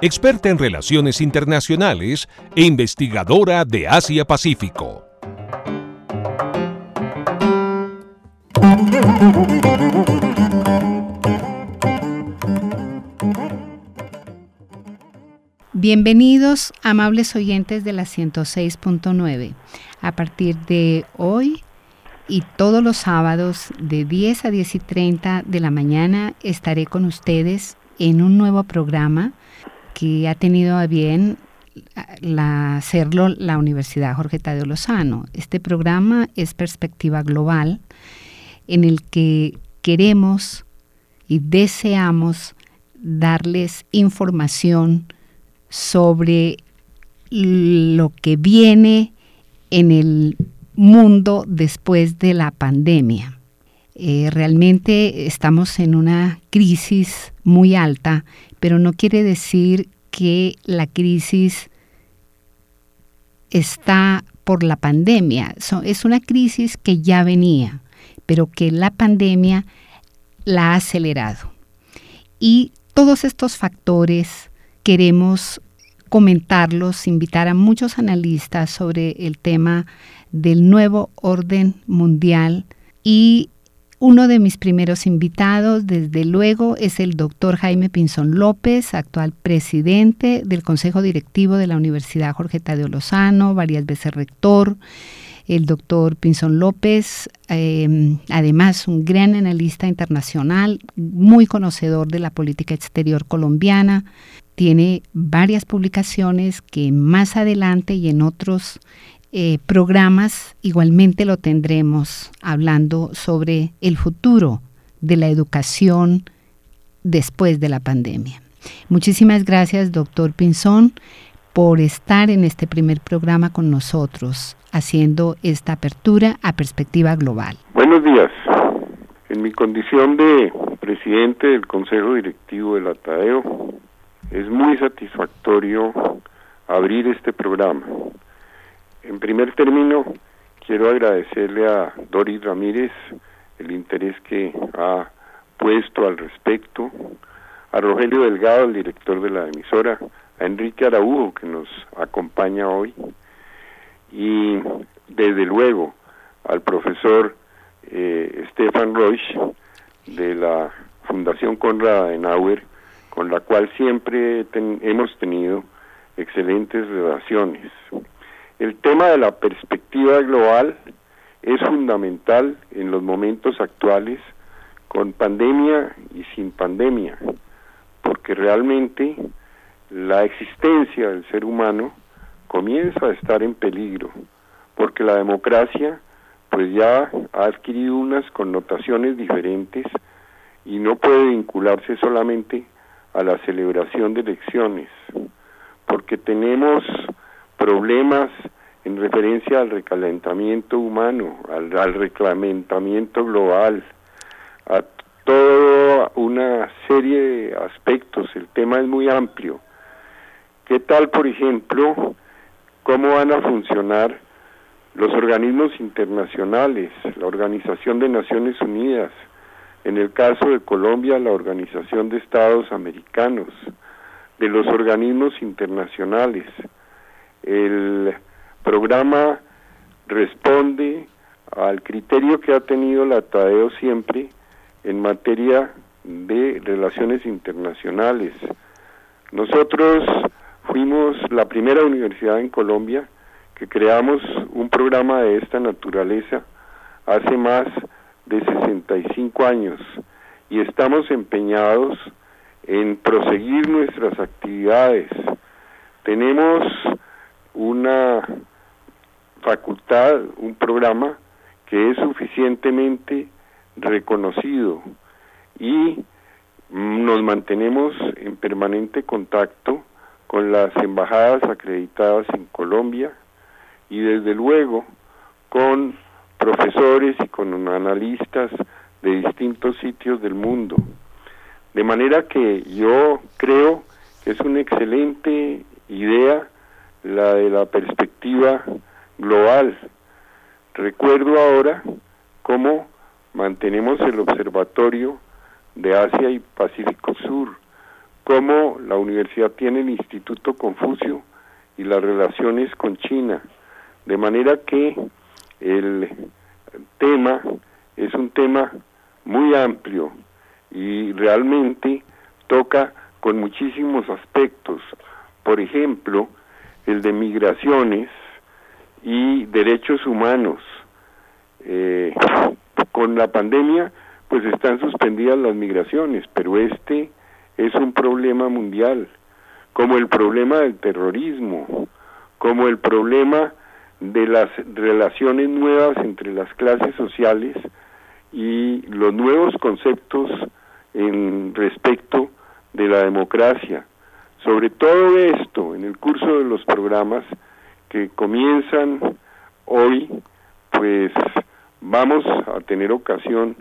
experta en relaciones internacionales e investigadora de Asia-Pacífico. Bienvenidos, amables oyentes de la 106.9. A partir de hoy y todos los sábados de 10 a 10 y 30 de la mañana estaré con ustedes en un nuevo programa que ha tenido a bien hacerlo la Universidad Jorge Tadeo Lozano. Este programa es Perspectiva Global en el que queremos y deseamos darles información sobre lo que viene en el mundo después de la pandemia. Eh, realmente estamos en una crisis muy alta, pero no quiere decir que la crisis está por la pandemia. es una crisis que ya venía, pero que la pandemia la ha acelerado. Y todos estos factores queremos comentarlos, invitar a muchos analistas sobre el tema del nuevo orden mundial y uno de mis primeros invitados, desde luego, es el doctor Jaime Pinzón López, actual presidente del Consejo Directivo de la Universidad Jorge Tadeo Lozano, varias veces rector. El doctor Pinzón López, em, además un gran analista internacional, muy conocedor de la política exterior colombiana, tiene varias publicaciones que más adelante y en otros eh, programas igualmente lo tendremos hablando sobre el futuro de la educación después de la pandemia. Muchísimas gracias, doctor Pinzón, por estar en este primer programa con nosotros, haciendo esta apertura a perspectiva global. Buenos días. En mi condición de presidente del Consejo Directivo del ATADEO, es muy satisfactorio abrir este programa. En primer término, quiero agradecerle a Doris Ramírez el interés que ha puesto al respecto, a Rogelio Delgado, el director de la emisora, a Enrique Araújo, que nos acompaña hoy, y desde luego al profesor eh, Stefan Roche de la Fundación Conrad Adenauer, con la cual siempre hemos tenido excelentes relaciones. El tema de la perspectiva global es fundamental en los momentos actuales, con pandemia y sin pandemia, porque realmente la existencia del ser humano comienza a estar en peligro, porque la democracia pues ya ha adquirido unas connotaciones diferentes y no puede vincularse solamente a la celebración de elecciones, porque tenemos problemas en referencia al recalentamiento humano, al, recalentamiento global, a toda una serie de aspectos. El tema es muy amplio. ¿Qué tal, por ejemplo, cómo van a funcionar los organismos internacionales, la Organización de Naciones Unidas, en el caso de Colombia, la Organización de Estados Americanos, de los organismos internacionales, el programa responde al criterio que ha tenido la TADEO siempre en materia de relaciones internacionales. Nosotros fuimos la primera universidad en Colombia que creamos un programa de esta naturaleza hace más de 65 años y estamos empeñados en proseguir nuestras actividades. Tenemos una facultad, un programa que es suficientemente reconocido y nos mantenemos en permanente contacto con las embajadas acreditadas en Colombia y desde luego con profesores y con analistas de distintos sitios del mundo. De manera que yo creo que es una excelente idea la de la perspectiva global. Recuerdo ahora cómo mantenemos el observatorio de Asia y Pacífico Sur, cómo la universidad tiene el Instituto Confucio y las relaciones con China, de manera que el tema es un tema muy amplio y realmente toca con muchísimos aspectos. Por ejemplo, el de migraciones y derechos humanos. Eh, con la pandemia, pues están suspendidas las migraciones, pero este es un problema mundial, como el problema del terrorismo, como el problema de las relaciones nuevas entre las clases sociales y los nuevos conceptos en respecto de la democracia. Sobre todo esto, en el curso de los programas que comienzan hoy, pues vamos a tener ocasión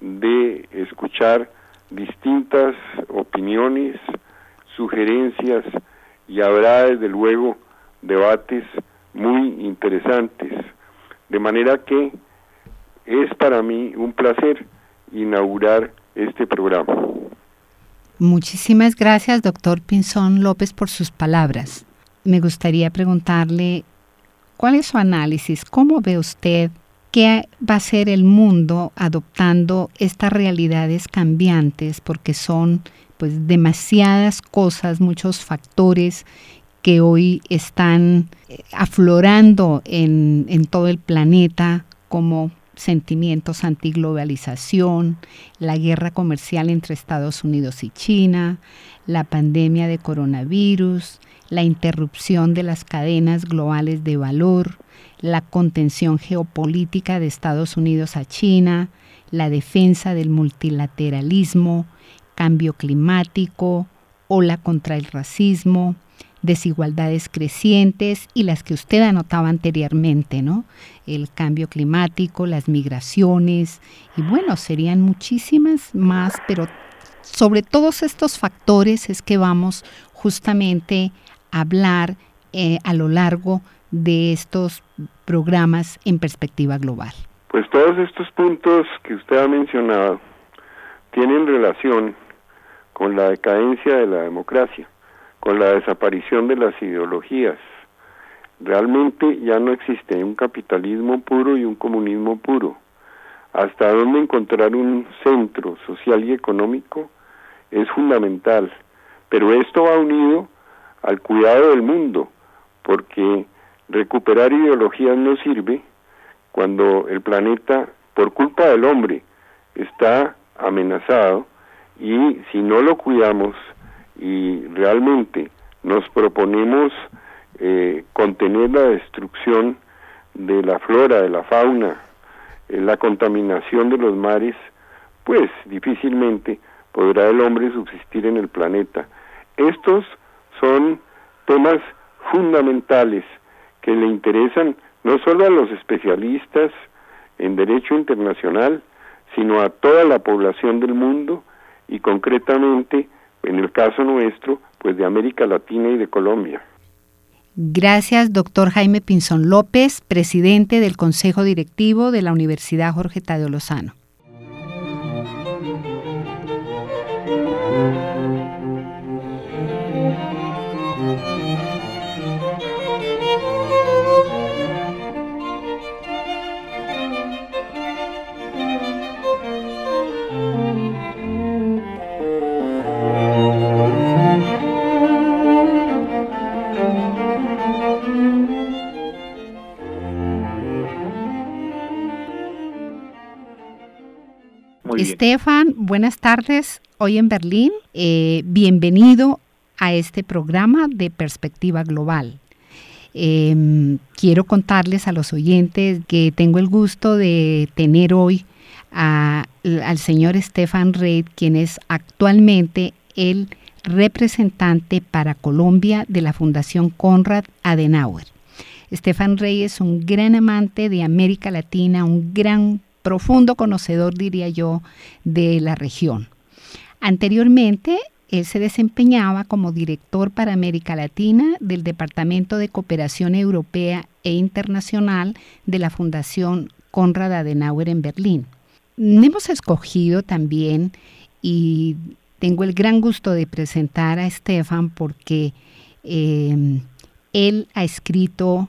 de escuchar distintas opiniones, sugerencias y habrá desde luego debates muy interesantes. De manera que es para mí un placer inaugurar este programa. Muchísimas gracias, doctor Pinzón López, por sus palabras. Me gustaría preguntarle, ¿cuál es su análisis? ¿Cómo ve usted qué va a ser el mundo adoptando estas realidades cambiantes? Porque son pues demasiadas cosas, muchos factores que hoy están eh, aflorando en, en todo el planeta como sentimientos antiglobalización, la guerra comercial entre Estados Unidos y China, la pandemia de coronavirus, la interrupción de las cadenas globales de valor, la contención geopolítica de Estados Unidos a China, la defensa del multilateralismo, cambio climático, ola contra el racismo, desigualdades crecientes y las que usted anotaba anteriormente, ¿no? El cambio climático, las migraciones y bueno, serían muchísimas más, pero sobre todos estos factores es que vamos justamente a hablar eh, a lo largo de estos programas en perspectiva global. Pues todos estos puntos que usted ha mencionado tienen relación con la decadencia de la democracia con la desaparición de las ideologías. Realmente ya no existe un capitalismo puro y un comunismo puro. Hasta dónde encontrar un centro social y económico es fundamental, pero esto va unido al cuidado del mundo, porque recuperar ideologías no sirve cuando el planeta, por culpa del hombre, está amenazado y si no lo cuidamos, y realmente nos proponemos eh, contener la destrucción de la flora, de la fauna, eh, la contaminación de los mares, pues difícilmente podrá el hombre subsistir en el planeta. Estos son temas fundamentales que le interesan no solo a los especialistas en derecho internacional, sino a toda la población del mundo y concretamente en el caso nuestro, pues de América Latina y de Colombia. Gracias, doctor Jaime Pinzón López, presidente del Consejo Directivo de la Universidad Jorge Tadeo Lozano. Estefan, buenas tardes. Hoy en Berlín, eh, bienvenido a este programa de Perspectiva Global. Em, quiero contarles a los oyentes que tengo el gusto de tener hoy al señor Stefan Reid, quien es actualmente el representante para Colombia de la Fundación Konrad Adenauer. Estefan Rey es un gran amante de América Latina, un gran, profundo conocedor, diría yo, de la región. Anteriormente, él se desempeñaba como director para América Latina del Departamento de Cooperación Europea e Internacional de la Fundación Konrad Adenauer en Berlín. Hemos escogido también y tengo el gran gusto de presentar a Estefan porque eh, él ha escrito,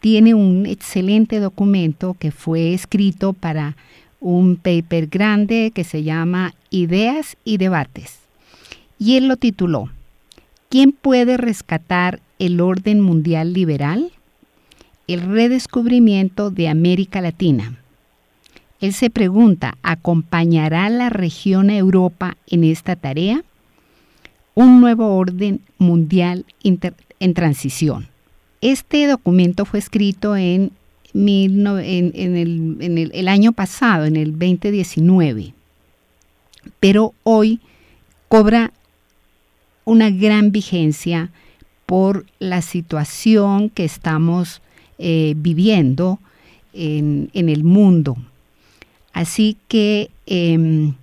tiene un excelente documento que fue escrito para un paper grande que se llama Ideas y Debates. Y él lo tituló, ¿Quién puede rescatar el orden mundial liberal? El redescubrimiento de América Latina. Él se pregunta, ¿acompañará la región a Europa en esta tarea? Un nuevo orden mundial en transición. Este documento fue escrito en el, año pasado, en el 2019, pero hoy cobra una gran vigencia por la situación que estamos eh, viviendo en, el mundo. Así que em,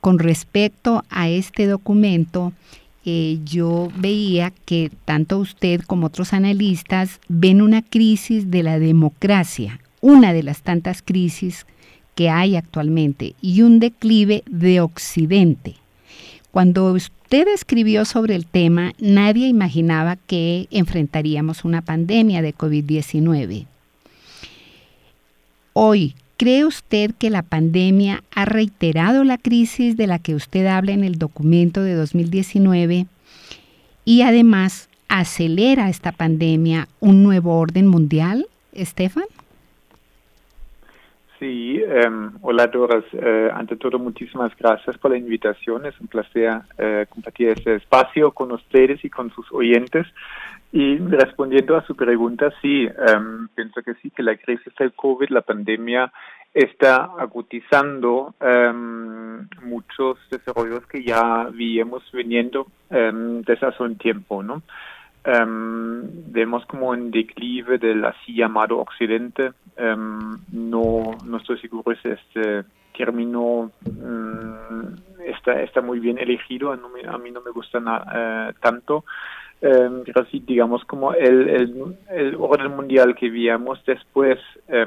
con respecto a este documento, eh, yo veía que tanto usted como otros analistas ven una crisis de la democracia, una de las tantas crisis que hay actualmente, y un declive de Occidente. Cuando usted escribió sobre el tema, nadie imaginaba que enfrentaríamos una pandemia de COVID-19. Hoy, ¿Cree usted que la pandemia ha reiterado la crisis de la que usted habla en el documento de 2019 y además acelera esta pandemia un nuevo orden mundial, Estefan? Sí, em, hola Doras. Eh, ante todo, muchísimas gracias por la invitación. Es un placer eh, compartir este espacio con ustedes y con sus oyentes. Y respondiendo a su pregunta, sí, em, pienso que sí, que la crisis del COVID, la pandemia, está agudizando um, muchos desarrollos que ya vimos viniendo um, desde hace un tiempo, ¿no? vemos como un declive del así llamado Occidente. no, no estoy seguro si este término está, está muy bien elegido, a, mí no me gusta tanto eh, pero sí, digamos, como el, el, el, orden mundial que vimos después eh,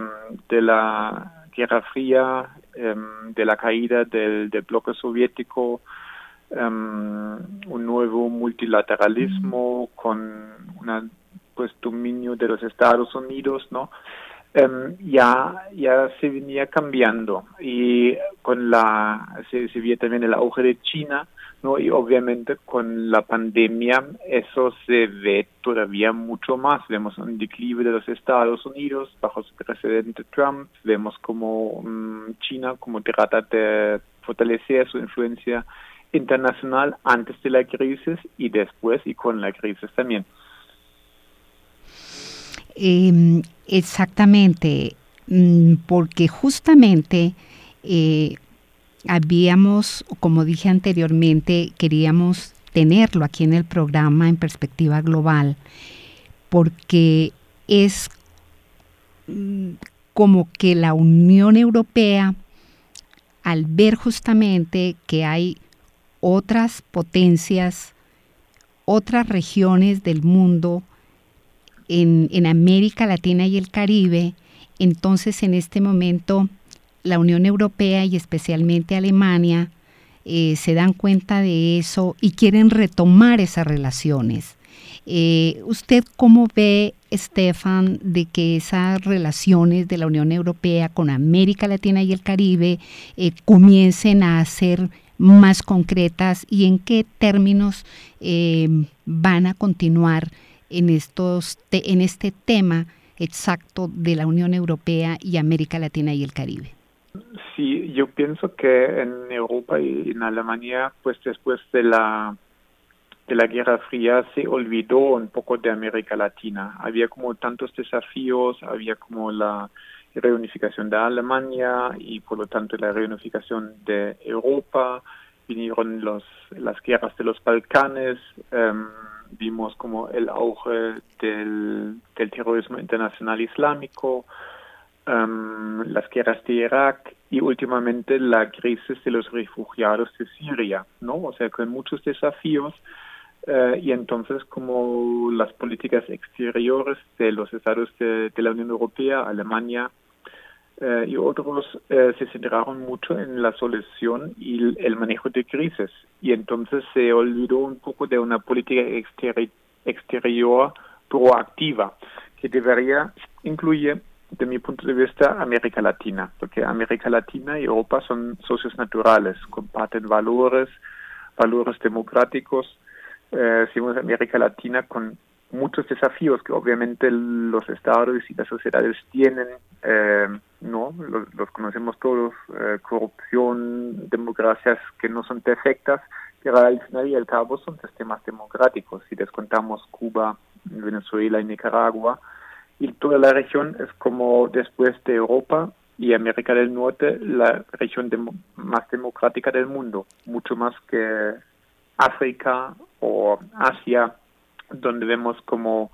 de la Guerra Fría, em, de la caída del, del bloque soviético, em, un nuevo multilateralismo con un pues dominio de los Estados Unidos, ¿no? Em, ya, ya se venía cambiando y con la, se, se veía también el auge de China, ¿no? Y obviamente con la pandemia eso se ve todavía mucho más. Vemos un declive de los Estados Unidos bajo su presidente Trump, vemos como mm, China como trata de fortalecer su influencia internacional antes de la crisis y después y con la crisis también. Em, exactamente, mm, porque justamente eh, habíamos, como dije anteriormente, queríamos tenerlo aquí en el programa en perspectiva global, porque es mm, como que la Unión Europea, al ver justamente que hay otras potencias, otras regiones del mundo, en, en América Latina y el Caribe, entonces en este momento la Unión Europea y especialmente Alemania eh, se dan cuenta de eso y quieren retomar esas relaciones. Eh, ¿Usted cómo ve, Estefan, de que esas relaciones de la Unión Europea con América Latina y el Caribe eh, comiencen a ser más concretas y en qué términos van a continuar en, estos en este tema exacto de la Unión Europea y América Latina y el Caribe? Sí, yo pienso que en Europa y en Alemania, pues después de la de la Guerra Fría se olvidó un poco de América Latina. Había como tantos desafíos, había como la reunificación de Alemania y por lo tanto la reunificación de Europa. vinieron los, las guerras de los Balcanes, em, vimos como el auge del, terrorismo internacional islámico, em, las guerras de Irak y últimamente la crisis de los refugiados de Siria, ¿no? O sea, con muchos desafíos eh, y entonces como las políticas exteriores de los estados de, la Unión Europea, Alemania eh, y otros eh, se centraron mucho en la solución y el, manejo de crisis y entonces se olvidó un poco de una política exterior proactiva que debería incluir de mi punto de vista, América Latina, porque América Latina y Europa son socios naturales, comparten valores, valores democráticos, eh, América Latina con muchos desafíos que obviamente los estados y las sociedades tienen, eh, ¿no? Los, conocemos todos, eh, corrupción, democracias que no son perfectas, pero al final y al cabo son sistemas democráticos. Si descontamos Cuba, Venezuela y Nicaragua, y toda la región es como después de Europa y América del Norte la región más democrática del mundo, mucho más que África o Asia, donde vemos como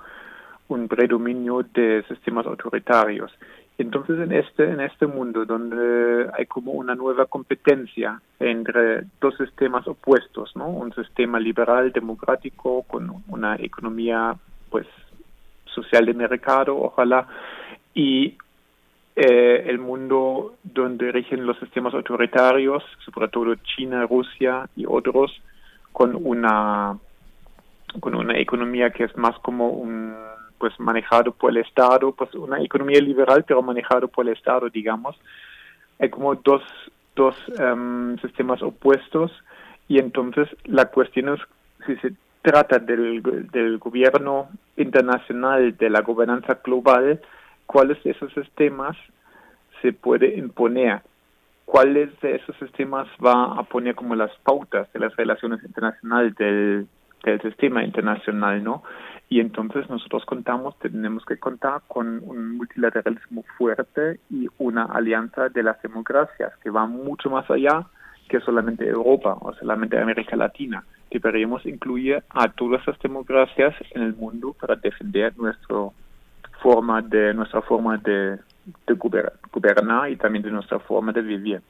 un predominio de sistemas autoritarios. Entonces, en este, en este mundo donde hay como una nueva competencia entre dos sistemas opuestos, ¿no? Un sistema liberal, democrático, con una economía, pues, social de mercado, ojalá, y eh, el mundo donde rigen los sistemas autoritarios, sobre todo China, Rusia y otros, con una con una economía que es más como un pues manejado por el Estado, pues una economía liberal pero manejado por el Estado, digamos. Hay como dos, dos em, sistemas opuestos y entonces la cuestión es si se trata del, del gobierno internacional, de la gobernanza global, cuáles de esos sistemas se puede imponer cuáles de esos sistemas va a poner como las pautas de las relaciones internacionales del, del sistema internacional, ¿no? Y entonces nosotros contamos, tenemos que contar con un multilateralismo fuerte y una alianza de las democracias que va mucho más allá que solamente Europa o solamente América Latina. Deberíamos incluir a todas las democracias en el mundo para defender nuestra forma de nuestra forma de, de gobernar y también de nuestra forma de vivir.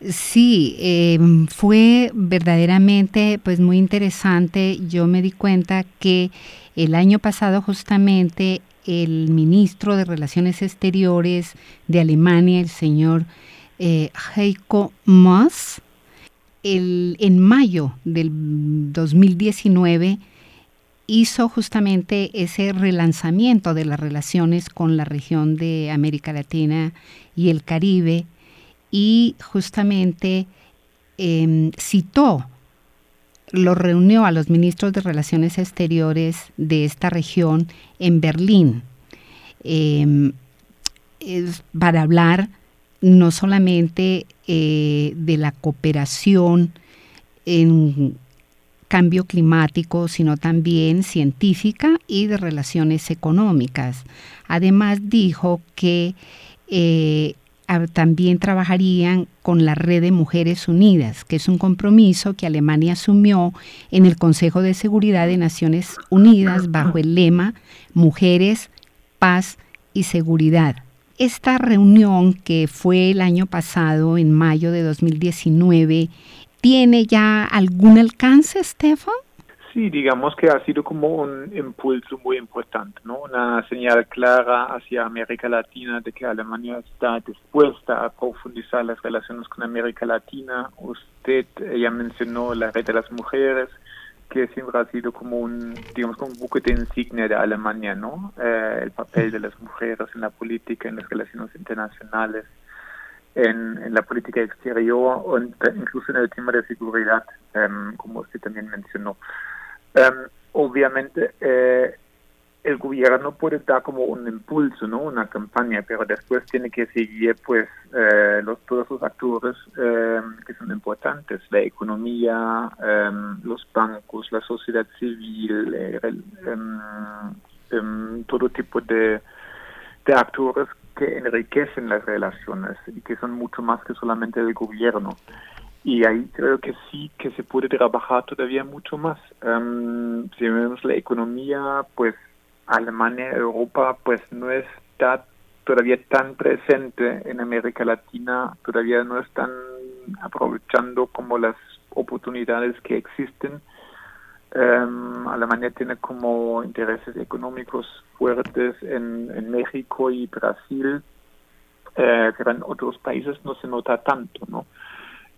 Sí, em, fue verdaderamente pues muy interesante. Yo me di cuenta que el año pasado justamente el ministro de Relaciones Exteriores de Alemania, el señor eh, Heiko Maas, el, en mayo del 2019 hizo justamente ese relanzamiento de las relaciones con la región de América Latina y el Caribe y justamente em, citó, lo reunió a los ministros de Relaciones Exteriores de esta región en Berlín. Em, para hablar no solamente eh, de la cooperación en cambio climático, sino también científica y de relaciones económicas. Además dijo que eh, también trabajarían con la Red de Mujeres Unidas, que es un compromiso que Alemania asumió en el Consejo de Seguridad de Naciones Unidas bajo el lema Mujeres, Paz y Seguridad. Esta reunión que fue el año pasado, en mayo de 2019, ¿tiene ya algún alcance, Stefan? Sí, digamos que ha sido como un impulso muy importante, ¿no? Una señal clara hacia América Latina de que Alemania está dispuesta a profundizar las relaciones con América Latina. Usted ya mencionó la red de las mujeres, que siempre ha sido como un, digamos, como un buque de insignia de Alemania, ¿no? Eh, el papel de las mujeres en la política, en las relaciones internacionales en, la política exterior o incluso en el tema de seguridad, em, como usted también mencionó. Em, obviamente, eh, el gobierno puede dar como un impulso, ¿no? Una campaña, pero después tiene que seguir, pues, eh, los, todos los actores em, que son importantes, la economía, los bancos, la sociedad civil, eh, todo tipo de, de actores que enriquecen las relaciones y que son mucho más que solamente el gobierno. Y ahí creo que sí que se puede trabajar todavía mucho más. Um, si vemos la economía, pues Alemania, Europa, pues no está todavía tan presente en América Latina, todavía no están aprovechando como las oportunidades que existen. Um, Alemania tiene como intereses económicos fuertes en, México y Brasil, eh, pero en otros países no se nota tanto, ¿no?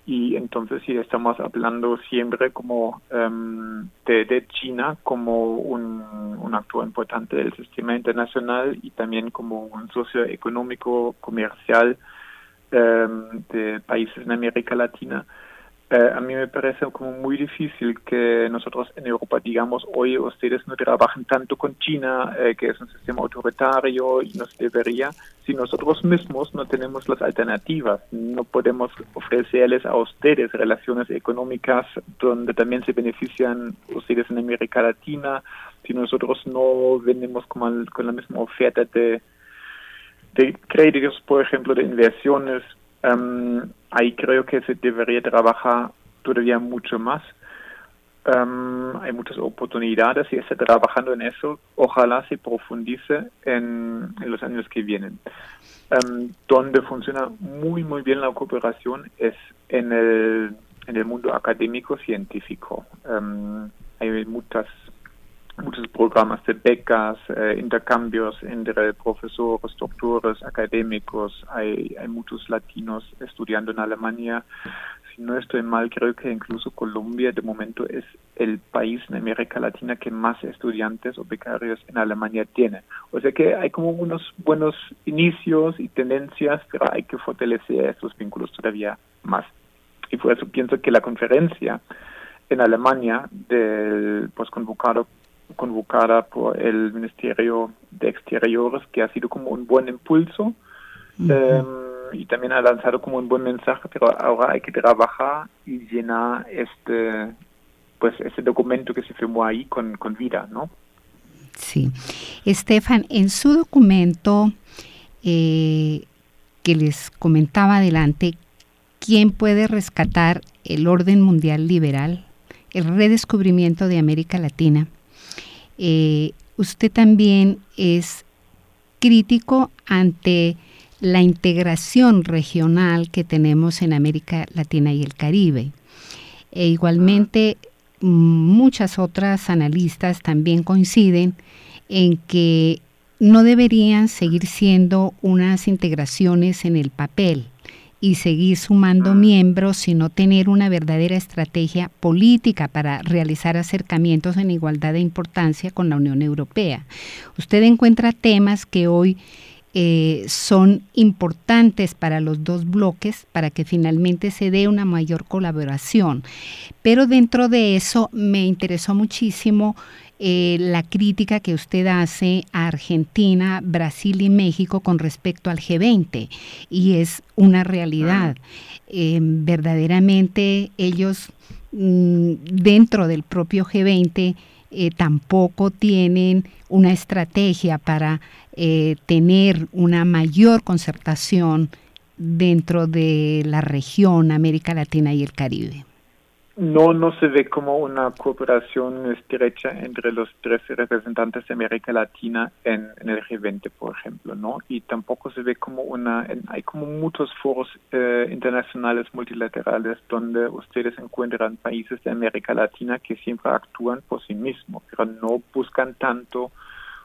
Y entonces sí estamos hablando siempre como um, de, China como un, actor importante del sistema internacional y también como un socio económico comercial um, de países en América Latina eh, a mí me parece como muy difícil que nosotros en Europa digamos, oye, ustedes no trabajan tanto con China, eh, que es un sistema autoritario y no se debería, si nosotros mismos no tenemos las alternativas, no podemos ofrecerles a ustedes relaciones económicas donde también se benefician ustedes en América Latina, si nosotros no vendemos con, con la misma oferta de, de créditos, por ejemplo, de inversiones, Um, ahí creo que se debería trabajar todavía mucho más. Um, hay muchas oportunidades y está trabajando en eso. Ojalá se profundice en, los años que vienen. Um, donde funciona muy, muy bien la cooperación es en el, en el mundo académico científico. hay muchas muchos programas de becas, eh, intercambios entre profesores, doctores, académicos. Hay, hay muchos latinos estudiando en Alemania. Si no estoy mal, creo que incluso Colombia de momento es el país en América Latina que más estudiantes o becarios en Alemania tiene. O sea que hay como unos buenos inicios y tendencias, pero hay que fortalecer estos vínculos todavía más. Y por eso pienso que la conferencia en Alemania del pues convocado convocada por el Ministerio de Exteriores, que ha sido como un buen impulso eh, y también ha lanzado como un buen mensaje, pero ahora hay que trabajar y llenar este pues ese documento que se firmó ahí con, con vida, ¿no? Sí. Estefan, en su documento eh, que les comentaba adelante, ¿quién puede rescatar el orden mundial liberal, el redescubrimiento de América Latina? Eh, usted también es crítico ante la integración regional que tenemos en América Latina y el Caribe. E igualmente, muchas otras analistas también coinciden en que no deberían seguir siendo unas integraciones en el papel, y seguir sumando miembros, sino tener una verdadera estrategia política para realizar acercamientos en igualdad de importancia con la Unión Europea. Usted encuentra temas que hoy eh, son importantes para los dos bloques para que finalmente se dé una mayor colaboración. Pero dentro de eso me interesó muchísimo eh, la crítica que usted hace a Argentina, Brasil y México con respecto al G20 y es una realidad. Eh, verdaderamente ellos mm, dentro del propio G20 eh, tampoco tienen una estrategia para tener una mayor concertación dentro de la región América Latina y el Caribe. No, no se ve como una cooperación estrecha entre los tres representantes de América Latina en, el G20, por ejemplo, ¿no? Y tampoco se ve como una, hay como muchos foros eh, internacionales multilaterales donde ustedes encuentran países de América Latina que siempre actúan por sí mismos, pero no buscan tanto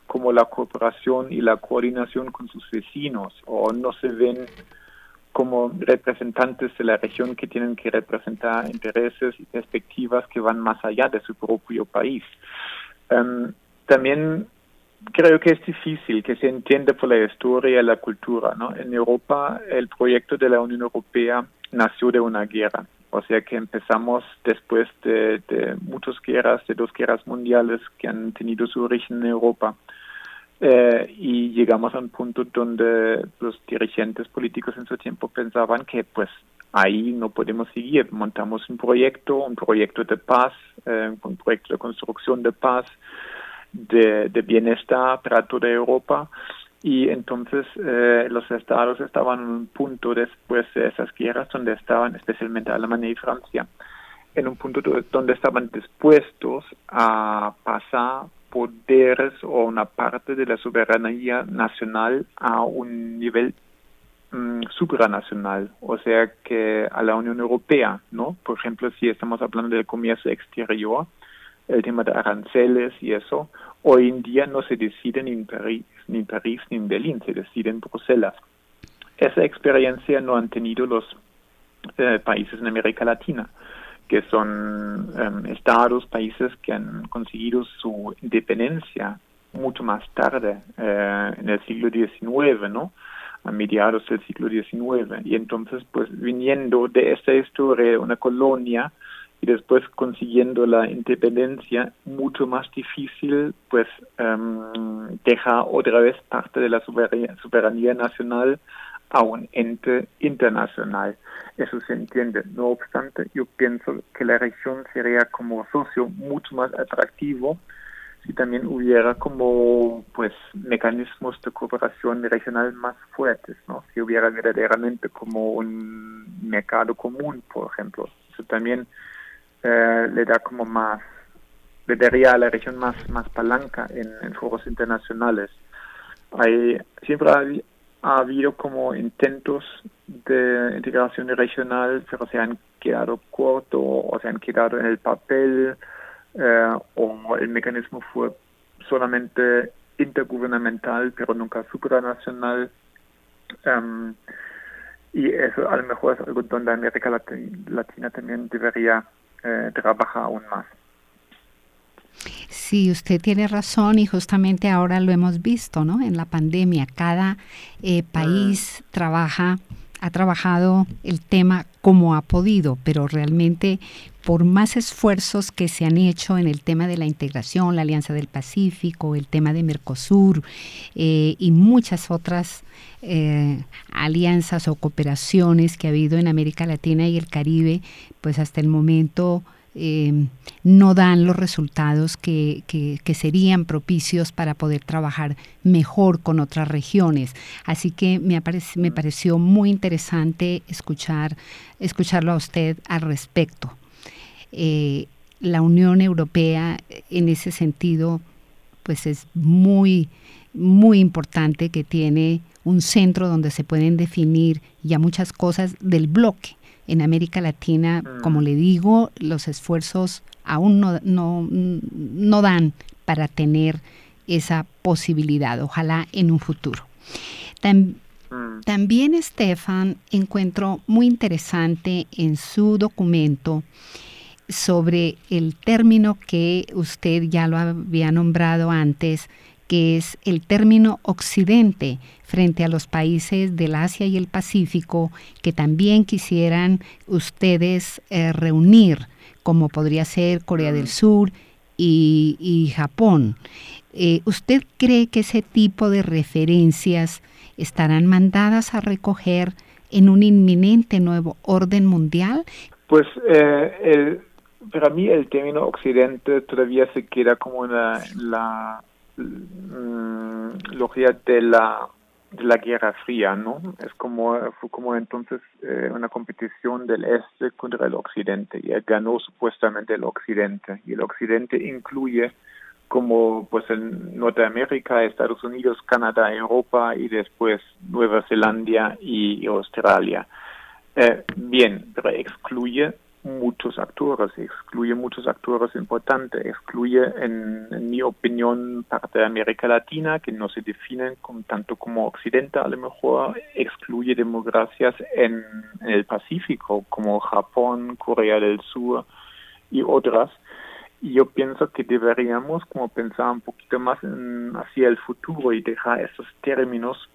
como la cooperación y la coordinación con sus vecinos, o no se ven como representantes de la región que tienen que representar intereses y perspectivas que van más allá de su propio país. Um, también creo que es difícil que se entienda por la historia y la cultura. En Europa el proyecto de la Unión Europea nació de una guerra. O sea que empezamos después de, de muchas guerras, de dos guerras mundiales que han tenido su origen en Europa. Eh, y llegamos a un punto donde los dirigentes políticos en su tiempo pensaban que pues ahí no podemos seguir. Montamos un proyecto, un proyecto de paz, eh, un proyecto de construcción de paz, de, de, bienestar para toda Europa y entonces eh, los estados estaban en un punto después de esas guerras donde estaban especialmente Alemania y Francia en un punto donde estaban dispuestos a pasar poderes o una parte de la soberanía nacional a un nivel mm, supranacional, o sea que a la Unión Europea, ¿no? Por ejemplo, si estamos hablando del comercio exterior, el tema de aranceles y eso, hoy en día no se decide ni en París, ni en, París, ni en Berlín, se decide en Bruselas. Esa experiencia no han tenido los eh, países en América Latina, que son em, estados, países que han conseguido su independencia mucho más tarde, eh, en el siglo XIX, ¿no? a mediados del siglo XIX. Y entonces, pues viniendo de esta historia, una colonia, y después consiguiendo la independencia, mucho más difícil pues um, deja otra vez parte de la soberanía, nacional a un ente internacional. Eso se entiende. No obstante, yo pienso que la región sería como socio mucho más atractivo si también hubiera como pues mecanismos de cooperación regional más fuertes, ¿no? Si hubiera verdaderamente como un mercado común, por ejemplo. Eso también eh, le da como más, le daría a la región más, más palanca en, en foros internacionales. Hay, siempre ha, habido como intentos de integración regional, pero se han quedado corto o se han quedado en el papel eh, o el mecanismo fue solamente intergubernamental, pero nunca supranacional. Um, y eso a lo mejor es algo donde América Latina también debería eh, trabaja aún más. Sí, usted tiene razón y justamente ahora lo hemos visto, ¿no? En la pandemia, cada eh, país mm. trabaja, ha trabajado el tema como ha podido, pero realmente por más esfuerzos que se han hecho en el tema de la integración, la Alianza del Pacífico, el tema de Mercosur eh, y muchas otras alianzas o cooperaciones que ha habido en América Latina y el Caribe, pues hasta el momento eh, no dan los resultados que, que, serían propicios para poder trabajar mejor con otras regiones. Así que me, me pareció muy interesante escuchar, escucharlo a usted al respecto. Eh, la Unión Europea en ese sentido pues es muy muy importante que tiene un centro donde se pueden definir ya muchas cosas del bloque. En América Latina, mm. como le digo, los esfuerzos aún no, no, no dan para tener esa posibilidad, ojalá en un futuro. Mm. También, Estefan, encuentro muy interesante en su documento sobre el término que usted ya lo había nombrado antes, que es el término Occidente frente a los países del Asia y el Pacífico que también quisieran ustedes eh, reunir, como podría ser Corea del Sur y, Japón. Eh, ¿Usted cree que ese tipo de referencias estarán mandadas a recoger en un inminente nuevo orden mundial? Pues eh, para mí el término Occidente todavía se queda como la Mm, logía de la de la Guerra Fría, ¿no? Es como fue como entonces eh, una competición del este contra el occidente y ganó supuestamente el occidente y el occidente incluye como pues en Norteamérica, Estados Unidos, Canadá, Europa y después Nueva Zelanda y Australia. Eh, bien, pero excluye muchos actores, excluye muchos actores importantes, excluye, en, mi opinión, parte de América Latina, que no se definen como, tanto como Occidente, a lo mejor excluye democracias en, el Pacífico, como Japón, Corea del Sur y otras. Y yo pienso que deberíamos como pensar un poquito más hacia el futuro y dejar esos términos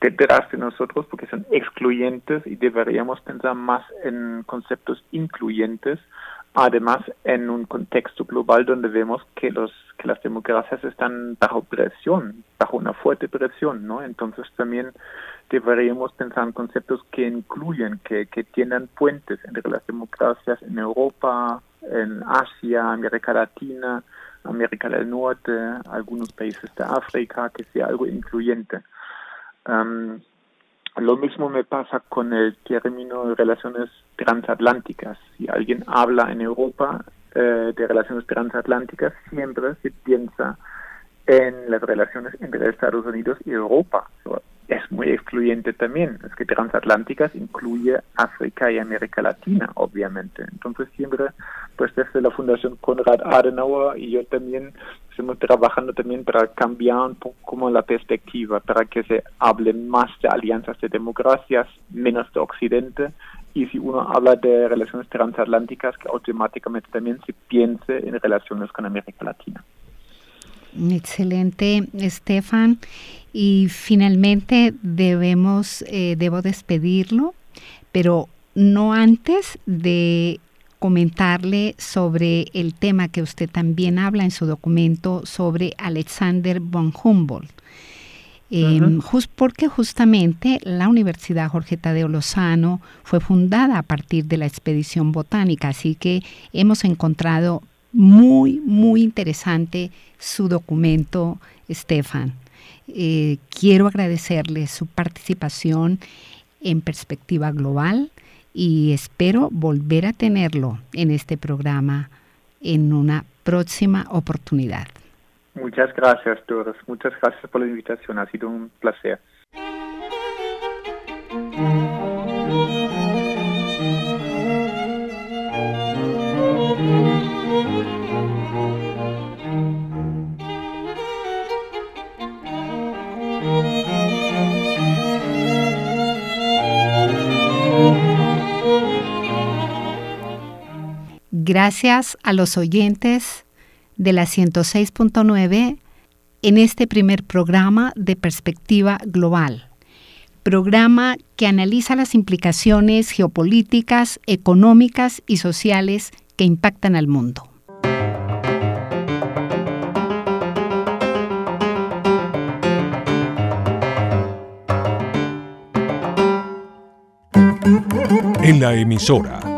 detrás de nosotros porque son excluyentes y deberíamos pensar más en conceptos incluyentes, además en un contexto global donde vemos que los que las democracias están bajo presión, bajo una fuerte presión, ¿no? Entonces también deberíamos pensar en conceptos que incluyen, que, que tienen puentes entre las democracias en Europa, en Asia, América Latina, América del Norte, algunos países de África, que sea algo incluyente. Lo mismo me pasa con el término de relaciones transatlánticas. Si alguien habla en Europa eh, de relaciones transatlánticas, siempre se piensa en las relaciones entre Estados Unidos y Europa es muy excluyente también. Es que transatlánticas incluye África y América Latina, obviamente. Entonces siempre, pues desde la Fundación Konrad Adenauer y yo también estamos trabajando también para cambiar un poco como la perspectiva, para que se hable más de alianzas de democracias, menos de Occidente. Y si uno habla de relaciones transatlánticas, que automáticamente también se piense en relaciones con América Latina. Excelente, Estefan. Y finalmente debemos, eh, debo despedirlo, pero no antes de comentarle sobre el tema que usted también habla en su documento sobre Alexander von Humboldt. Em, porque justamente la Universidad Jorge Tadeo Lozano fue fundada a partir de la expedición botánica, así que hemos encontrado muy, muy interesante su documento, Estefan. Eh, quiero agradecerle su participación en perspectiva global y espero volver a tenerlo en este programa en una próxima oportunidad. Muchas gracias, Doris. Muchas gracias por la invitación. Ha sido un placer. Gracias a los oyentes de la 106.9 en este primer programa de Perspectiva Global, programa que analiza las implicaciones geopolíticas, económicas y sociales que impactan al mundo. En la emisora